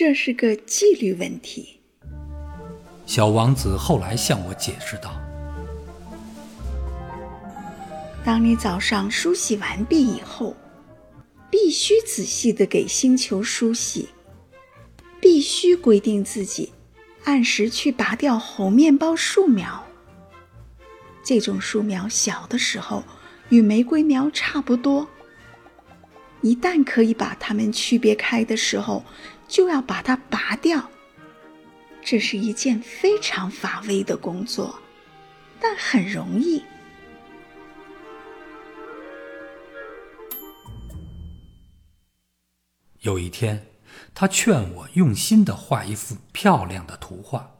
这是个纪律问题。小王子后来向我解释道：“当你早上梳洗完毕以后，必须仔细的给星球梳洗，必须规定自己按时去拔掉猴面包树苗。这种树苗小的时候与玫瑰苗差不多。”一旦可以把它们区别开的时候，就要把它拔掉。这是一件非常乏味的工作，但很容易。有一天，他劝我用心的画一幅漂亮的图画，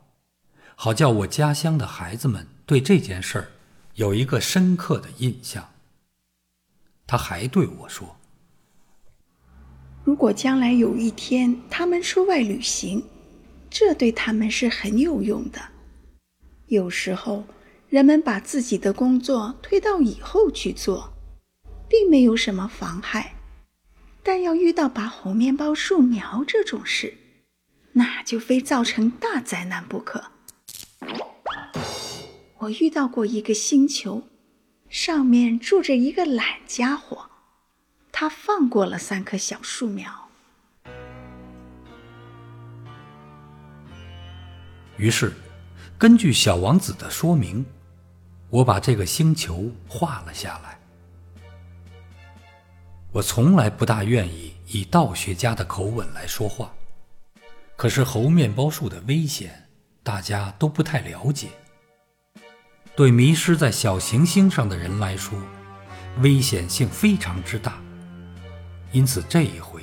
好叫我家乡的孩子们对这件事儿有一个深刻的印象。他还对我说。如果将来有一天他们出外旅行，这对他们是很有用的。有时候，人们把自己的工作推到以后去做，并没有什么妨害。但要遇到拔红面包树苗这种事，那就非造成大灾难不可。我遇到过一个星球，上面住着一个懒家伙。他放过了三棵小树苗。于是，根据小王子的说明，我把这个星球画了下来。我从来不大愿意以道学家的口吻来说话，可是猴面包树的危险，大家都不太了解。对迷失在小行星上的人来说，危险性非常之大。因此，这一回，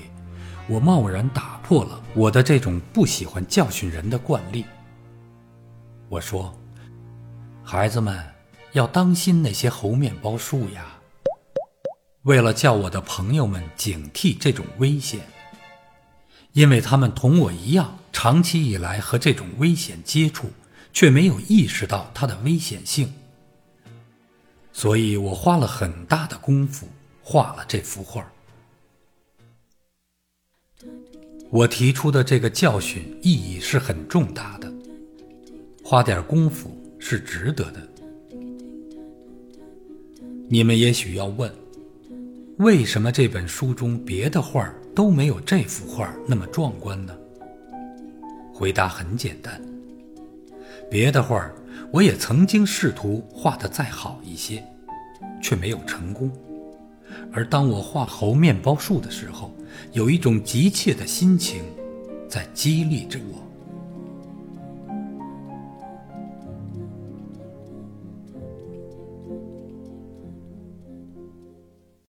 我贸然打破了我的这种不喜欢教训人的惯例。我说：“孩子们要当心那些猴面包树呀！为了叫我的朋友们警惕这种危险，因为他们同我一样，长期以来和这种危险接触，却没有意识到它的危险性。所以我花了很大的功夫画了这幅画。”我提出的这个教训意义是很重大的，花点功夫是值得的。你们也许要问，为什么这本书中别的画都没有这幅画那么壮观呢？回答很简单，别的画我也曾经试图画得再好一些，却没有成功。而当我画猴面包树的时候，有一种急切的心情，在激励着我。